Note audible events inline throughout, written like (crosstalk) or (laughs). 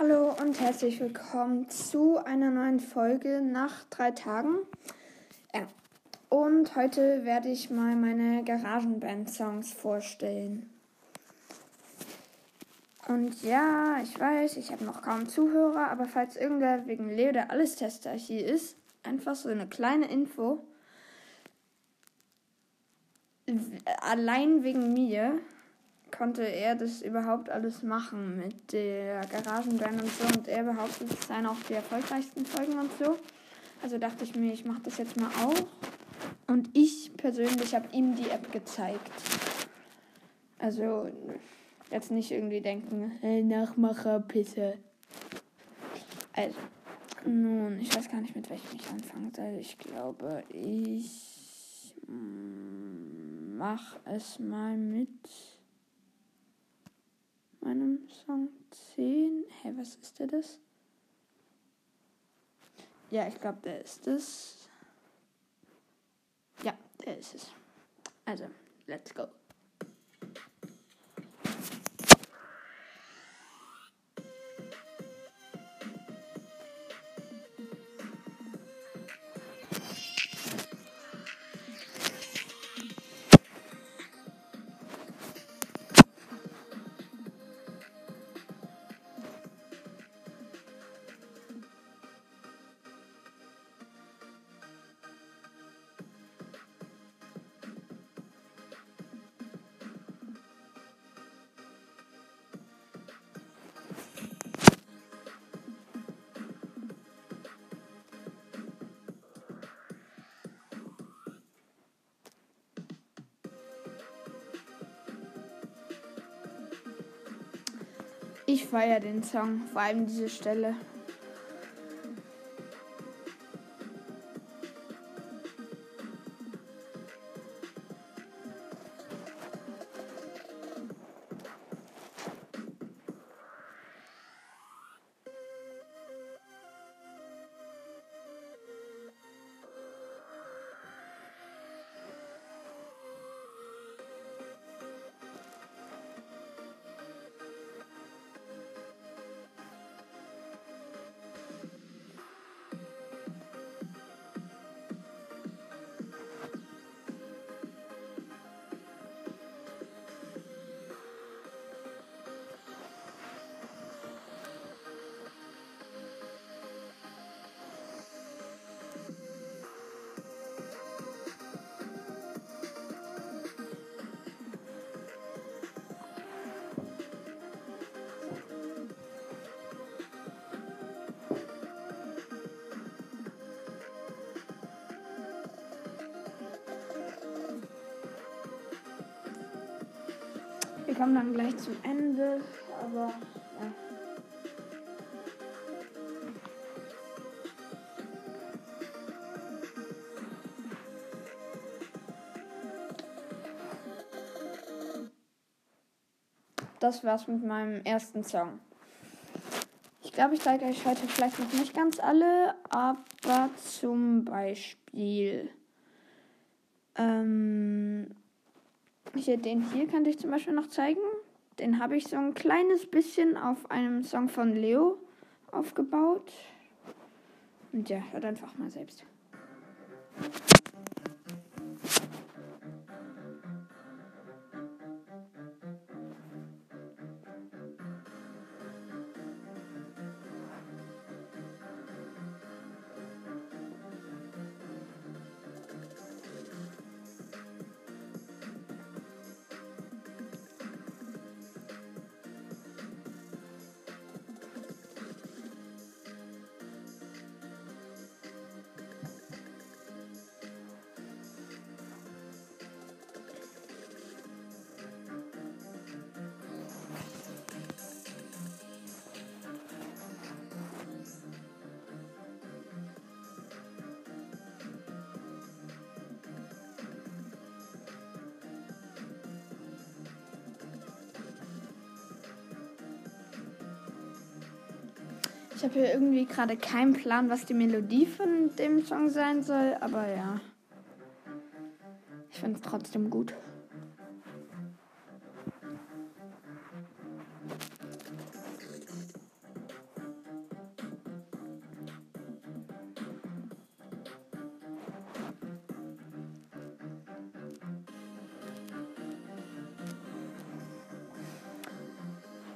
Hallo und herzlich willkommen zu einer neuen Folge nach drei Tagen. Ja. Und heute werde ich mal meine Garagenband-Songs vorstellen. Und ja, ich weiß, ich habe noch kaum Zuhörer, aber falls irgendwer wegen Leo der Allestester hier ist, einfach so eine kleine Info. Allein wegen mir konnte er das überhaupt alles machen mit der Garagenband und so. Und er behauptet, es seien auch die erfolgreichsten Folgen und so. Also dachte ich mir, ich mache das jetzt mal auch. Und ich persönlich habe ihm die App gezeigt. Also jetzt nicht irgendwie denken, hey, Nachmacher, Pisse. Also, nun, ich weiß gar nicht, mit welchem ich anfangen soll. Ich glaube, ich mache es mal mit meinem Song 10. Hä, hey, was ist der das? Ja, ich glaube, der ist es. Ja, der ist es. Also, let's go. Ich feiere den Song, vor allem diese Stelle. Kommen dann gleich zum Ende, aber ja. Das war's mit meinem ersten Song. Ich glaube, ich zeige euch heute vielleicht noch nicht ganz alle, aber zum Beispiel. Ähm, hier, den hier könnte ich zum Beispiel noch zeigen. Den habe ich so ein kleines bisschen auf einem Song von Leo aufgebaut. Und ja, hört einfach mal selbst. Ich habe hier irgendwie gerade keinen Plan, was die Melodie von dem Song sein soll, aber ja. Ich finde es trotzdem gut.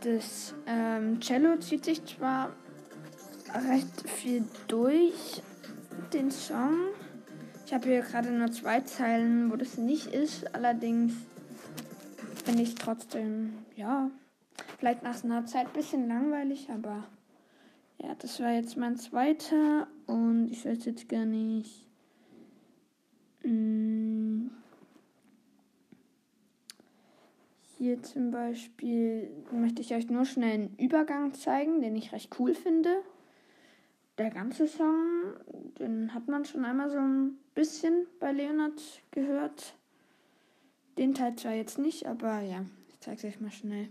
Das ähm, Cello zieht sich zwar recht viel durch den Song. Ich habe hier gerade nur zwei Zeilen, wo das nicht ist. Allerdings finde ich trotzdem, ja, vielleicht nach einer Zeit ein bisschen langweilig, aber ja, das war jetzt mein zweiter und ich weiß jetzt gar nicht. Hm, hier zum Beispiel möchte ich euch nur schnell einen Übergang zeigen, den ich recht cool finde. Der ganze Song, den hat man schon einmal so ein bisschen bei Leonard gehört. Den Teil zwar jetzt nicht, aber ja, ich zeige es euch mal schnell.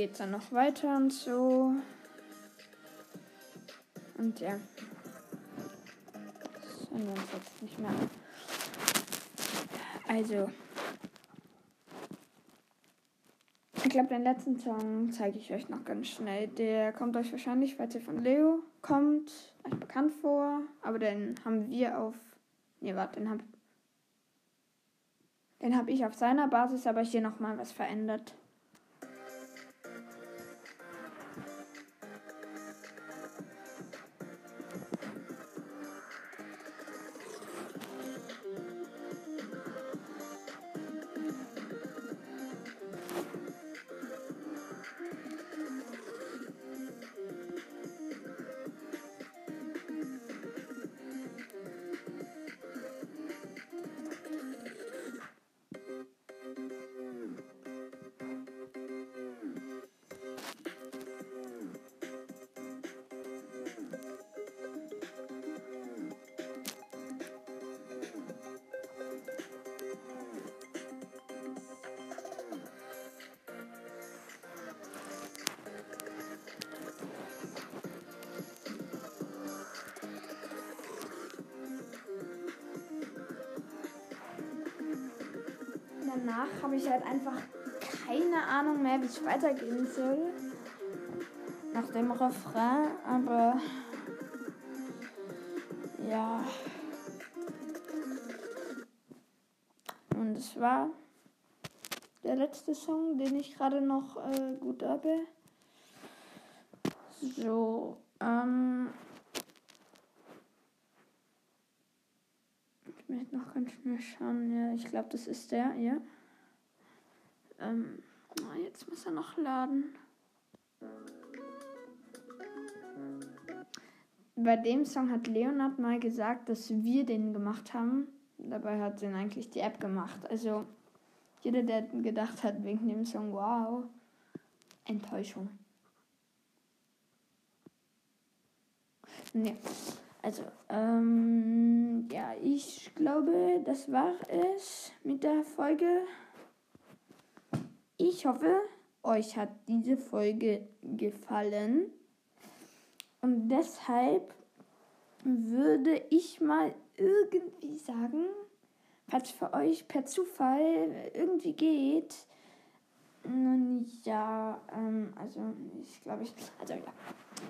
Hier geht es dann noch weiter und so. Und ja. Das hören wir uns jetzt nicht mehr an. Also. Ich glaube, den letzten Song zeige ich euch noch ganz schnell. Der kommt euch wahrscheinlich, falls ihr von Leo kommt, euch bekannt vor. Aber den haben wir auf. Nee, warte, den habe den hab ich auf seiner Basis, aber hier nochmal was verändert. Danach habe ich halt einfach keine Ahnung mehr, wie es weitergehen soll. Nach dem Refrain, aber ja. Und es war der letzte Song, den ich gerade noch äh, gut habe. So, ähm. Ich möchte noch ganz schnell schauen. Ja, ich glaube, das ist der, ja. Ähm, oh, jetzt muss er noch laden. Bei dem Song hat Leonard mal gesagt, dass wir den gemacht haben. Dabei hat den eigentlich die App gemacht. Also jeder, der gedacht hat wegen dem Song, wow, Enttäuschung. Nee. Also, ähm, ja, ich glaube, das war es mit der Folge. Ich hoffe, euch hat diese Folge gefallen. Und deshalb würde ich mal irgendwie sagen, falls für euch per Zufall irgendwie geht, nun ja, ähm, also ich glaube ich, also ja,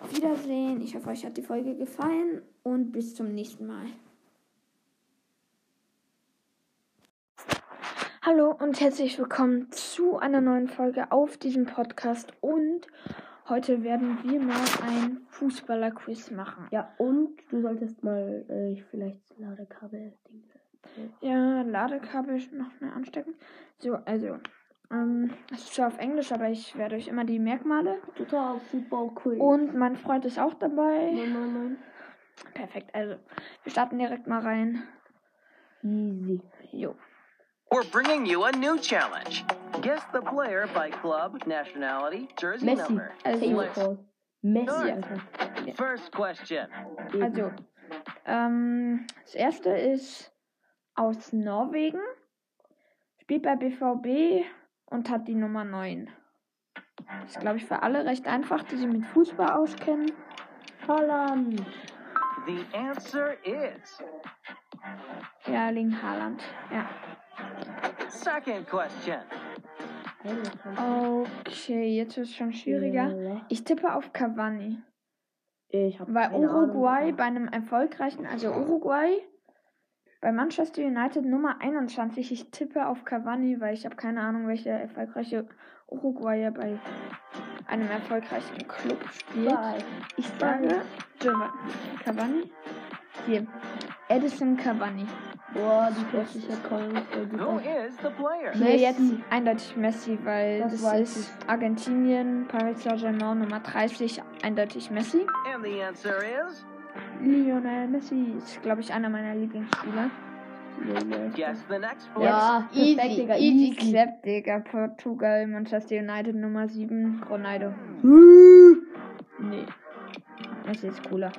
auf Wiedersehen. Ich hoffe, euch hat die Folge gefallen und bis zum nächsten Mal. Hallo und herzlich willkommen zu einer neuen Folge auf diesem Podcast und heute werden wir mal ein Fußballer-Quiz machen. Ja, und du solltest mal äh, vielleicht Ladekabel. Ja, Ladekabel noch mehr anstecken. So, also, ähm, es ist zwar auf Englisch, aber ich werde euch immer die Merkmale. Total super cool. Und mein Freund ist auch dabei. Nein, nein, nein. Perfekt, also, wir starten direkt mal rein. Easy. Jo. We're bringing you a new challenge. Guess the player by club, nationality, jersey Messi. number. Also. Messi. Alter. First question. Also, ähm, das erste ist aus Norwegen, spielt bei BVB und hat die Nummer 9. Das ist, glaube ich, für alle recht einfach, die sich mit Fußball auskennen. Holland. The answer is Erling Haaland. Ja. Second question. Okay, jetzt ist es schon schwieriger. Ich tippe auf Cavani. Ich habe Weil Uruguay bei einem erfolgreichen, also Uruguay bei Manchester United Nummer 21. Ich tippe auf Cavani, weil ich habe keine Ahnung, welcher erfolgreiche Uruguayer bei einem erfolgreichen Club spielt. Ich sage Cavani. Hier. Edison Cavani. Boah, die plötzliche Köln. Äh, die Who Köln. is the player? Hier jetzt eindeutig Messi, weil Das das, weiß ist Argentinien, Paris Saint-Germain Nummer 30, eindeutig Messi. And the answer is Lionel Messi ist, glaube ich, einer meiner Lieblingsspieler. guess the next player. Ja, perfekt, Easy, Digga, easy easy. clap, Digga. Portugal, Manchester United Nummer 7, Ronaldo. Nee. Messi ist cooler.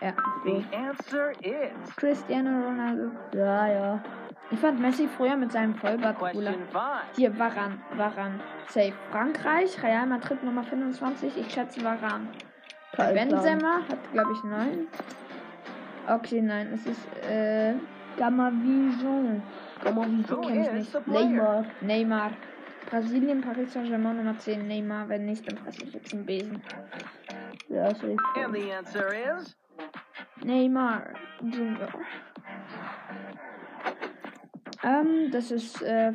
Ja. The answer is Cristiano Ronaldo. Ja, ja. Ich fand Messi früher mit seinem Vollbart cooler. Hier, Varan, Varan. Safe. Frankreich, Real Madrid Nummer 25. Ich schätze Plan. Benzema hat, glaube ich, 9. Okay, nein, es ist, äh, Gamavision. Komm mal, wie Who kenn ich is nicht. Neymar. Neymar. Brasilien, Paris Saint-Germain Nummer 10. Neymar, wenn nicht, dann fresse ich jetzt einen Besen. Ja, safe. And the answer is Neymar Junior. Ähm, das ist äh,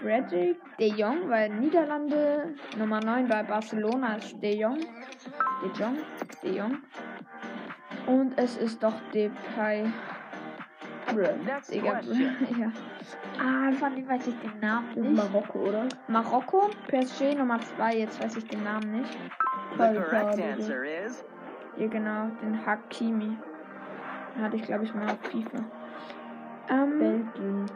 Frederick de Jong, weil Niederlande Nummer 9 bei Barcelona ist de Jong. De Jong, de Jong. Und es ist doch Depay. next Digga, (laughs) ja. Ah, von dem weiß ich den Namen nicht. Marokko, oder? Marokko, PSG Nummer 2, jetzt weiß ich den Namen nicht. The correct answer is Ja, genau, den Hakimi. Hatte ich, glaube ich, mal auf FIFA. Ähm, Belgien.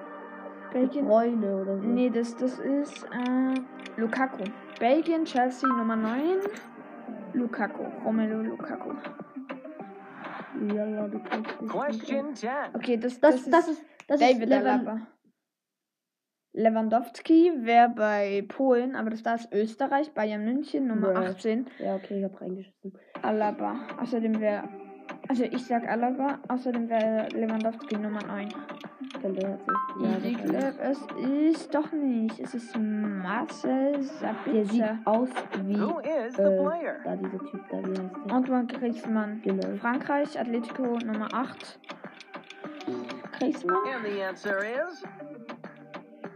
Belgien. Freunde oder so. Nee, das, das ist äh, Lukaku. Belgien, Chelsea Nummer 9. Lukaku. Romelu Lukaku. Ja, ja, du question 10. Okay, das, Das, das, das ist ist. Das David ist Levan- Alaba. Lewandowski wäre bei Polen, aber das da ist Österreich, Bayern München, Nummer Bruh. 18. Ja, okay, ich hab reingeschissen. Alaba. Außerdem wäre. Also ich sag Alaba, außerdem wäre Lewandowski Nummer 9. Dann der hat sich. Ja, wahrscheinlich. Clap, es ist doch nicht. Es ist Marcel Der sieht Sabitzer. aus wie. Who is the Äh, player? da dieser Typ da, wie heißt der? Antoine Griezmann. Genau. Frankreich, Atletico Nummer 8. Griezmann? And the answer is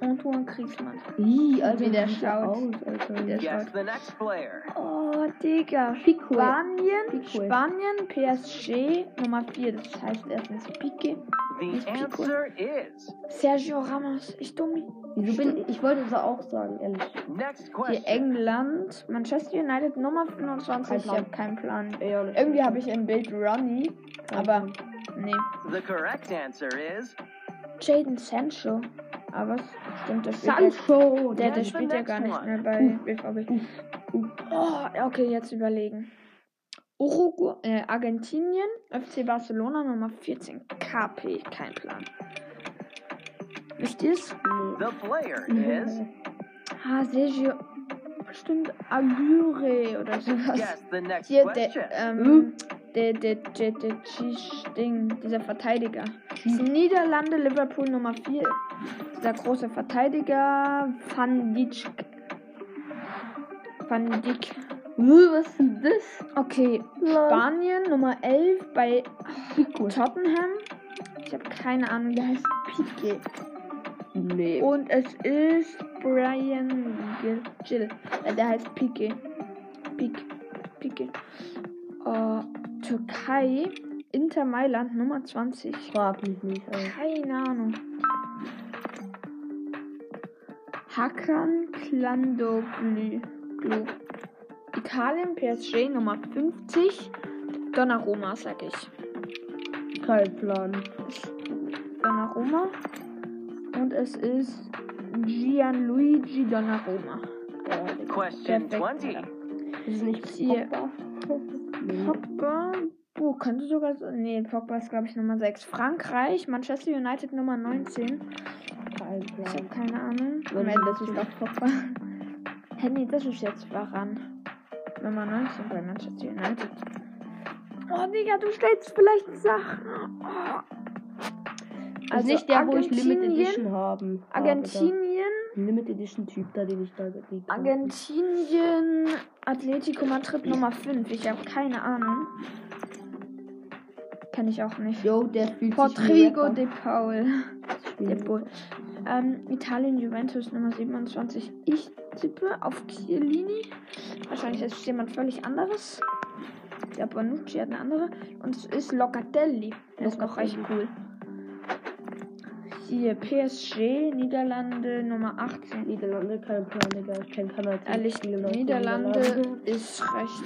Antoine Griezmann. Ih, Alter, Wie der schaut. aus, Alter. Der guess schaut. the next player. Oh, Digga. Pique. Spanien, Pique. Spanien, PSG Nummer 4. Das heißt erstens Pique. The answer is Sergio Ramos. Ich dumm. Wieso bin ich? Ich wollte es auch sagen, ehrlich. next Hier question. England, Manchester United Nummer 25. Kein Ich Plan. habe keinen Plan. Irgendwie habe ich im Bild Ronnie, aber nee. The correct answer is Jaden Sancho. Aber was stimmt das? spielt Sancho! Der, der Yes, spielt ja gar nicht mehr bei BVB. Oh, okay, jetzt überlegen. Uruguay, äh, Argentinien, FC Barcelona Nummer 14, KP, kein Plan. Wisst ihr's? the player is (laughs) Ah, Sergio, bestimmt Aguirre oder sowas. the next Hier, der, ähm, der, der, der, der Ding, dieser Verteidiger. Ist Niederlande, Liverpool Nummer 4. Dieser große Verteidiger, Van Dijk. Van Dijk. Was ist denn das? Okay, Spanien Nummer 11 bei Tottenham. Ich habe keine Ahnung, der heißt Pique. Nee. Und es ist Brian Gill. Äh, der heißt Pique. Pique. Pique. Äh, Türkei. Inter Mailand Nummer 20. Frag mich nicht, Alter. Keine Ahnung. Hakan Klandoglu. Glu. Italien PSG Nummer 50. Donnarumma, sag ich. Kein Plan. Donnarumma. Und es ist Gianluigi Donnarumma. Digga. Question Perfekt. 20. Das ist nicht Hier. Pogba. Nee. Pogba. Oh, könnte sogar. so- Nee, Pogba ist, glaube ich, Nummer 6. Frankreich, Manchester United Nummer 19. Kein Ich habe keine Ahnung. Moment, das ist doch Pogba. (laughs) Hä, nee, das ist jetzt Varan. Nummer 19 bei Manchester United. Oh, Digga, du stellst vielleicht Sachen. Oh. Also nicht der, wo ich Limit Edition haben. habe, Argentinien, da. Limit Edition Typ da, den ich da gekriegt habe. Argentinien, Atletico Madrid Nummer 5. Ich habe keine Ahnung. Kenn ich auch nicht. Jo, der spielt sich de Paul. De. Paul. Ähm, Italien, Juventus Nummer 27. Ich tippe auf Chiellini. Wahrscheinlich ist jemand völlig anderes. Der Bonucci hat eine andere. Und es ist Locatelli. Der ist noch recht cool. Hier PSG, Niederlande Nummer 18. Niederlande, kein Plan, Digga. Ich kenn keiner. Team Ehrlich, Niederlande Niederlanden. ist recht.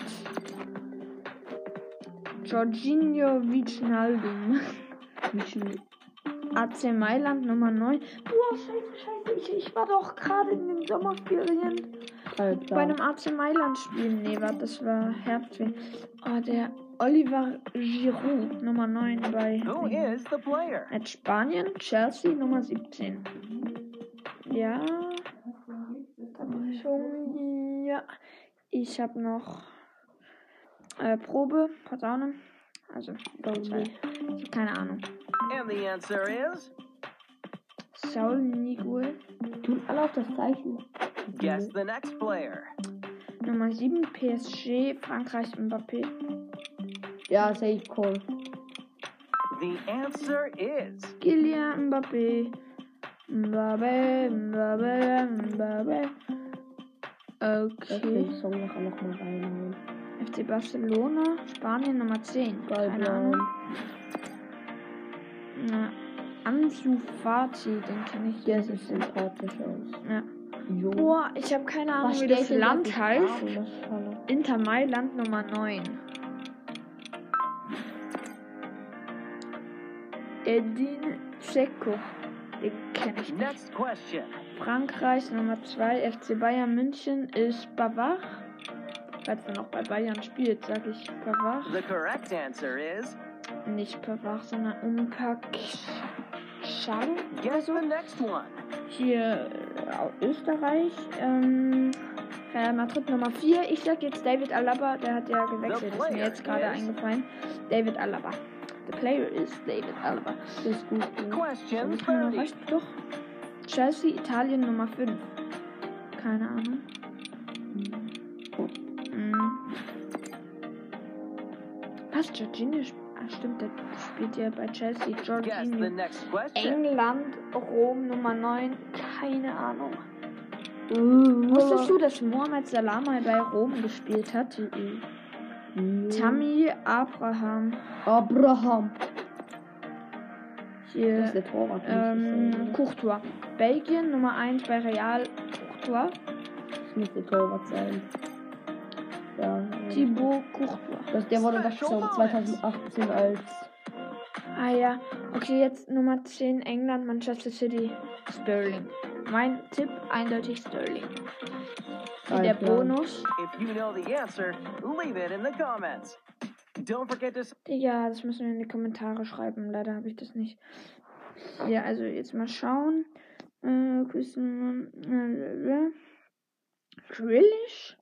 Jorginho. Mission- (laughs) AC Mailand Nummer 9. Boah, scheiße, scheiße. Ich, ich war doch gerade in den Sommerferien Kein bei einem AC Mailand Spiel. Nee, warte, das war Herbstferien. Oh, der Oliver Giroud Nummer 9 bei Who is the player? At Spanien, Chelsea Nummer 17. Ja. Unterbrechung. Ja. Ich habe noch äh, Probe, Posaune. Also. Ich hab keine Ahnung. And the answer is Saul Niguel. Tun alle auf das Zeichen. guess the next player. Nummer 7, PSG, Frankreich, Mbappé. Ja, safe call. The answer is Kylian Mbappé. Mbappé, Mbappé, Mbappé. Ich Okay. den Song nachher nochmal reinhauen. FC Barcelona, Spanien Nummer 10. Geil, Keine. Na, Ansu Fati, den kenne ich. Der sieht sympathisch aus. Ja. Jo. Boah, ich habe keine Ahnung, wie steht das Land heißt. Inter Mailand Nummer 9. Edin Dzeko. Den kenne ich nicht. next question. Frankreich Nummer 2. FC Bayern München ist Bavard. Falls er noch bei Bayern spielt, sage ich Bavard. The correct answer is Nicht Pavard, sondern the next one. Hier äh, Österreich. Ähm, Real Madrid Nummer 4. Ich sag jetzt David Alaba, der hat ja gewechselt. Ist mir jetzt gerade eingefallen. David Alaba. The player is David Alaba. Das ist gut. Question Nicht mehr 30. recht, doch. Chelsea, Italien Nummer 5. Keine Ahnung. Hm. Was? Jorginho? Ah, stimmt, der spielt ja bei Chelsea. Jorginho. England, Rom Nummer 9. Keine Ahnung. Uh, Wusstest du, dass Mohamed Salah mal bei Rom gespielt hat? Mhm. Tammy Abraham. Abraham. Das ist Hier. der Torwart. Ähm, Courtois. Belgien Nummer 1 bei Real. Courtois. Das muss der Torwart sein. Ja. Thibaut Courtois. Das, der wurde doch schon 2018 als Ah ja. Okay, jetzt Nummer 10 England, Manchester City. Sterling. Mein Tipp eindeutig Sterling. Wie der. Bonus. If you know the answer, leave it in the comments. Don't forget to Digga, das müssen wir in die Kommentare schreiben. Leider habe ich das nicht. Ja, also jetzt mal schauen. Äh, Christian, äh, Grillish?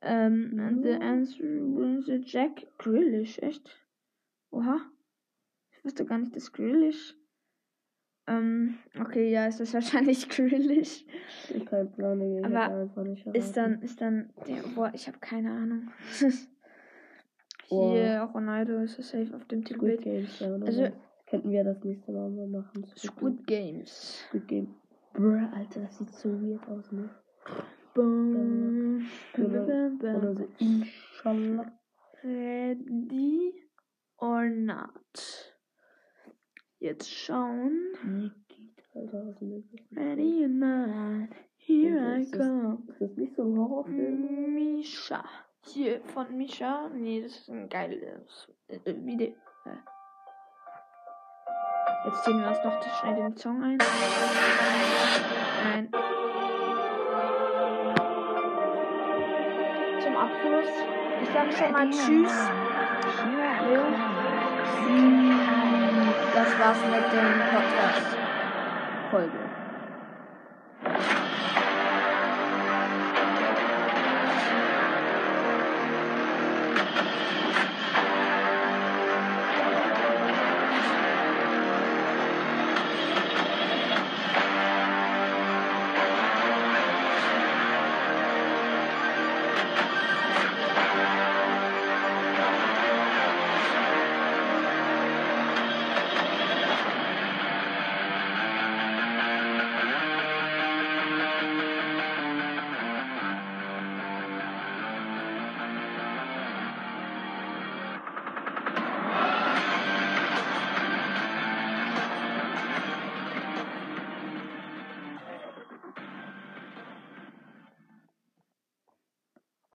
Ähm, and the answer was Jack Grillish, echt? Oha. Ich wusste gar nicht, dass Grillish. Ähm, okay, ja, es ist wahrscheinlich (laughs) Grillish. Ich kein Plan, Digga. Ich Aber einfach nicht Ist dann, ist dann, der, boah, ich habe keine Ahnung. (laughs) Hier, Ronaldo ist safe auf dem Titelbild. Games, ja, Also- so. Könnten wir das nächste Mal mal machen. Squid Games. Squid Game. Bruh, Alter, das sieht so weird aus, ne? Bum, bum, bum, oder so, inshallah. Ready or not? Jetzt schauen. Ready or not? Here I come. Ist das nicht so ein Horrorfilm? Misha. Hier von Misha. Nee, das ist ein geiles äh, äh, Video. Äh. Jetzt ziehen wir uns noch schnell den Song ein. Nein. Zum Abschluss. Ich sag schon mal Tschüss. Leo. Das war's mit dem Podcast-Folge.